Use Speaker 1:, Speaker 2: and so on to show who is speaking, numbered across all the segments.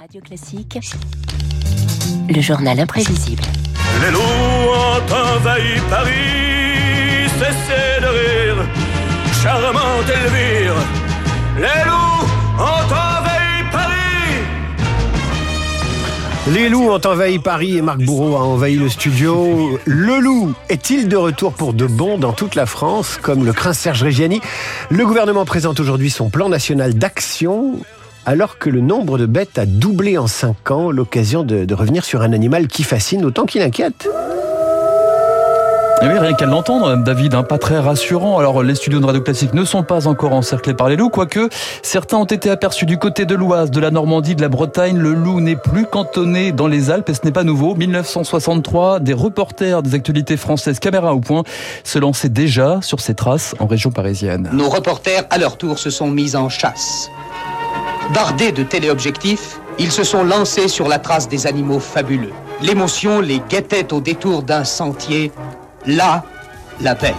Speaker 1: Radio Classique, le journal imprévisible.
Speaker 2: Les loups ont envahi Paris, cessez de rire, charmante Elvire. Les loups ont envahi Paris.
Speaker 3: Les loups ont envahi Paris et Marc Bourreau a envahi le studio. Le loup est-il de retour pour de bon dans toute la France, comme le craint Serge Reggiani? Le gouvernement présente aujourd'hui son plan national d'action alors que le nombre de bêtes a doublé en 5 ans, l'occasion de, de revenir sur un animal qui fascine autant qu'il inquiète.
Speaker 4: Eh oui, rien qu'à l'entendre, David, hein, pas très rassurant. Alors, les studios de Radio Classique ne sont pas encore encerclés par les loups, quoique certains ont été aperçus du côté de l'Oise, de la Normandie, de la Bretagne. Le loup n'est plus cantonné dans les Alpes et ce n'est pas nouveau. 1963, des reporters des actualités françaises caméra au point se lançaient déjà sur ces traces en région parisienne.
Speaker 5: Nos reporters, à leur tour, se sont mis en chasse. Bardés de téléobjectifs, ils se sont lancés sur la trace des animaux fabuleux. L'émotion les guettait au détour d'un sentier. Là, la bête.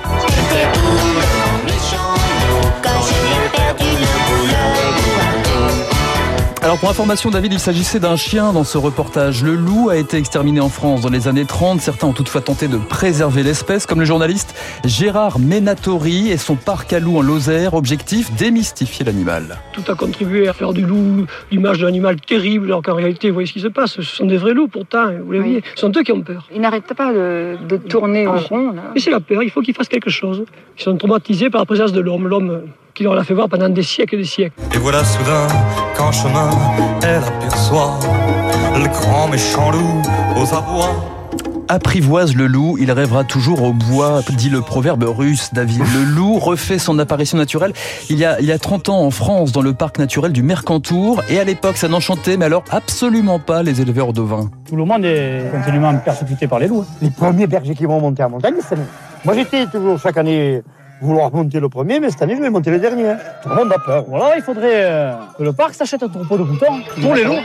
Speaker 4: Alors pour information David, il s'agissait d'un chien dans ce reportage. Le loup a été exterminé en France dans les années 30. Certains ont toutefois tenté de préserver l'espèce, comme le journaliste Gérard Menatori et son parc à loups en Lozère. Objectif, démystifier l'animal.
Speaker 6: Tout a contribué à faire du loup l'image d'un animal terrible, alors qu'en réalité, vous voyez ce qui se passe. Ce sont des vrais loups pourtant, vous les
Speaker 7: Oui.
Speaker 6: voyez. Ce sont eux qui ont peur.
Speaker 7: Ils n'arrêtent pas de, de tourner en rond. Là.
Speaker 6: Et c'est la peur, il faut qu'ils fassent quelque chose. Ils sont traumatisés par la présence de l'homme, l'homme qui leur l'a fait voir pendant des siècles et des siècles.
Speaker 8: Et voilà soudain qu'en chemin, elle aperçoit le grand méchant loup aux abois.
Speaker 4: Apprivoise le loup, il rêvera toujours au bois, dit le proverbe russe, David. Le loup refait son apparition naturelle il y a, il y a 30 ans en France, dans le parc naturel du Mercantour. Et à l'époque, ça n'enchantait, mais alors absolument pas les éleveurs d'ovins.
Speaker 9: Tout le monde est continuellement persécuté par les loups.
Speaker 10: les premiers bergers qui vont monter en montagne cette année. Moi, j'étais toujours chaque année vouloir monter le premier, mais cette année, je vais monter le dernier. Tout le monde a peur.
Speaker 9: Voilà, il faudrait euh, que le parc s'achète un troupeau de boutons pour les loups.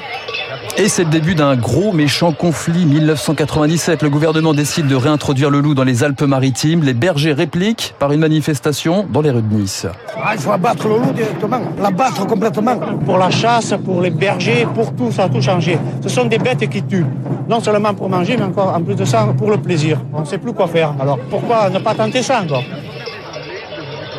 Speaker 4: Et c'est le début d'un gros méchant conflit. 1997, le gouvernement décide de réintroduire le loup dans les Alpes-Maritimes. Les bergers répliquent par une manifestation dans les rues de Nice.
Speaker 10: Ah, il faut abattre le loup directement, l'abattre complètement.
Speaker 9: Pour la chasse, pour les bergers, pour tout, ça a tout changé. Ce sont des bêtes qui tuent. Non seulement pour manger, mais encore en plus de ça, pour le plaisir. On ne sait plus quoi faire. Alors pourquoi ne pas tenter ça encore?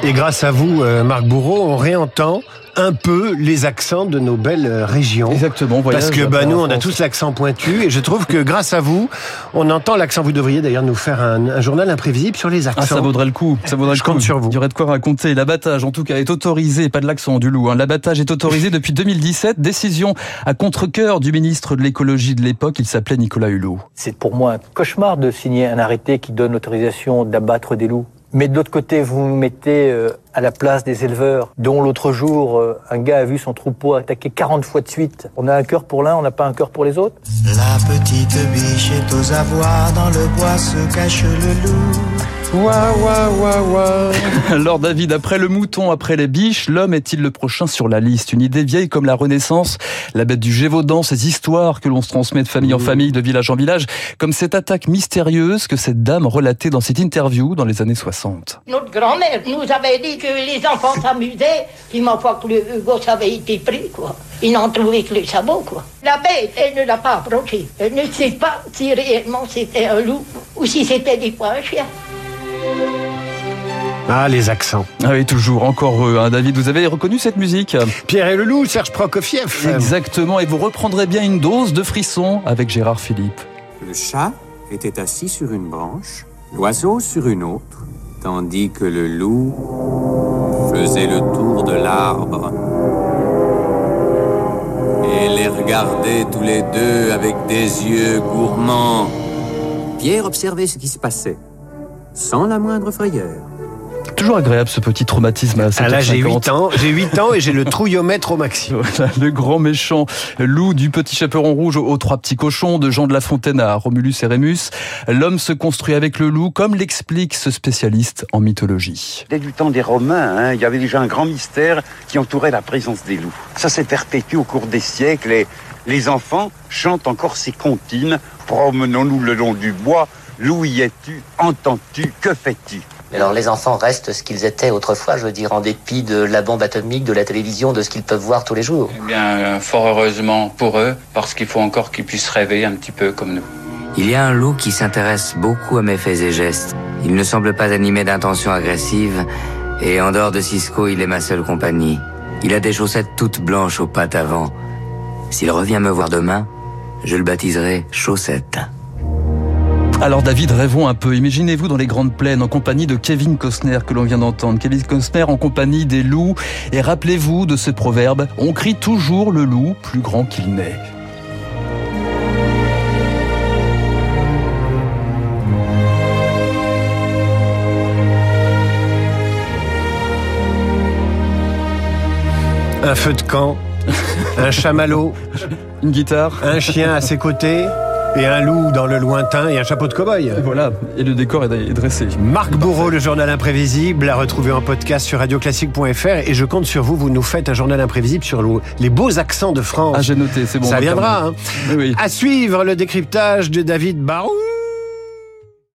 Speaker 3: Et grâce à vous, euh, Marc Bourreau, on réentend un peu les accents de nos belles euh, régions.
Speaker 4: Exactement, voyage
Speaker 3: Parce que bah, nous, on a tous l'accent pointu et je trouve que grâce à vous, on entend l'accent. Vous devriez d'ailleurs nous faire un, un journal imprévisible sur les accents.
Speaker 4: Ah, ça vaudrait le coup. Ça vaudrait
Speaker 3: Je
Speaker 4: le coup.
Speaker 3: compte sur vous.
Speaker 4: Il y aurait de quoi raconter. L'abattage, en tout cas, est autorisé. Pas de l'accent du loup. Hein. L'abattage est autorisé depuis 2017. Décision à contre-cœur du ministre de l'écologie de l'époque. Il s'appelait Nicolas Hulot.
Speaker 11: C'est pour moi un cauchemar de signer un arrêté qui donne l'autorisation d'abattre des loups. Mais de l'autre côté, vous mettez euh, à la place des éleveurs, dont l'autre jour, euh, un gars a vu son troupeau attaqué 40 fois de suite. On a un cœur pour l'un, on n'a pas un cœur pour les autres?
Speaker 8: La petite biche est aux abois, dans le bois se cache le loup.
Speaker 4: Alors David, après le mouton, après les biches, l'homme est-il le prochain sur la liste? Une idée vieille comme la Renaissance, la bête du Gévaudan, ces histoires que l'on se transmet de famille en famille, de village en village, comme cette attaque mystérieuse que cette dame relatait dans cette interview dans les années 60.
Speaker 12: Notre grand-mère nous avait dit que les enfants s'amusaient, puis ma foi que le gosse avait été pris, quoi. Ils n'en trouvaient que le sabot, quoi. La bête, elle ne l'a pas approché. Elle ne sait pas si réellement c'était un loup ou si c'était des fois un chien.
Speaker 3: Ah, les accents.
Speaker 4: Ah oui, toujours, encore eux. Hein. David, vous avez reconnu cette musique
Speaker 3: Pierre et le loup, Serge Prokofiev.
Speaker 4: Exactement, et vous reprendrez bien une dose de frisson avec Gérard Philippe.
Speaker 13: Le chat était assis sur une branche, l'oiseau sur une autre, tandis que le loup faisait le tour de l'arbre. Et les regardait tous les deux avec des yeux gourmands. Pierre observait ce qui se passait, sans la moindre frayeur.
Speaker 4: Toujours agréable ce petit traumatisme à 7h50.
Speaker 3: Ah là, j'ai 8 ans, j'ai 8 ans et j'ai le trouillomètre au maximum.
Speaker 4: Voilà, le grand méchant loup du petit chaperon rouge aux trois petits cochons, de Jean de La Fontaine à Romulus et Rémus. L'homme se construit avec le loup, comme l'explique ce spécialiste en mythologie.
Speaker 14: Dès du temps des Romains, hein, il y avait déjà un grand mystère qui entourait la présence des loups. Ça s'est perpétué au cours des siècles et les enfants chantent encore ces comptines. Promenons-nous le long du bois. Loup y es-tu Entends-tu Que fais-tu?
Speaker 15: Alors les enfants restent ce qu'ils étaient autrefois, je veux dire, en dépit de la bombe atomique, de la télévision, de ce qu'ils peuvent voir tous les jours.
Speaker 16: Eh bien, euh, fort heureusement pour eux, parce qu'il faut encore qu'ils puissent rêver un petit peu comme nous.
Speaker 17: Il y a un loup qui s'intéresse beaucoup à mes faits et gestes. Il ne semble pas animé d'intentions agressives, et en dehors de Cisco, il est ma seule compagnie. Il a des chaussettes toutes blanches aux pattes avant. S'il revient me voir demain, je le baptiserai Chaussette.
Speaker 4: Alors David, rêvons un peu. Imaginez-vous dans les grandes plaines en compagnie de Kevin Costner que l'on vient d'entendre. Kevin Costner en compagnie des loups. Et rappelez-vous de ce proverbe, on crie toujours le loup plus grand qu'il n'est.
Speaker 3: Un feu de camp, un chamallow,
Speaker 4: une guitare,
Speaker 3: un chien à ses côtés et un loup dans le lointain et un chapeau de cow-boy.
Speaker 4: Voilà, et le décor est dressé.
Speaker 3: Marc Bourreau, le journal imprévisible, à retrouver en podcast sur radioclassique.fr et je compte sur vous, vous nous faites un journal imprévisible sur les beaux accents de France.
Speaker 4: Ah, j'ai noté, c'est bon.
Speaker 3: Ça viendra. Hein.
Speaker 4: Oui, oui.
Speaker 3: À suivre le décryptage de David Barou.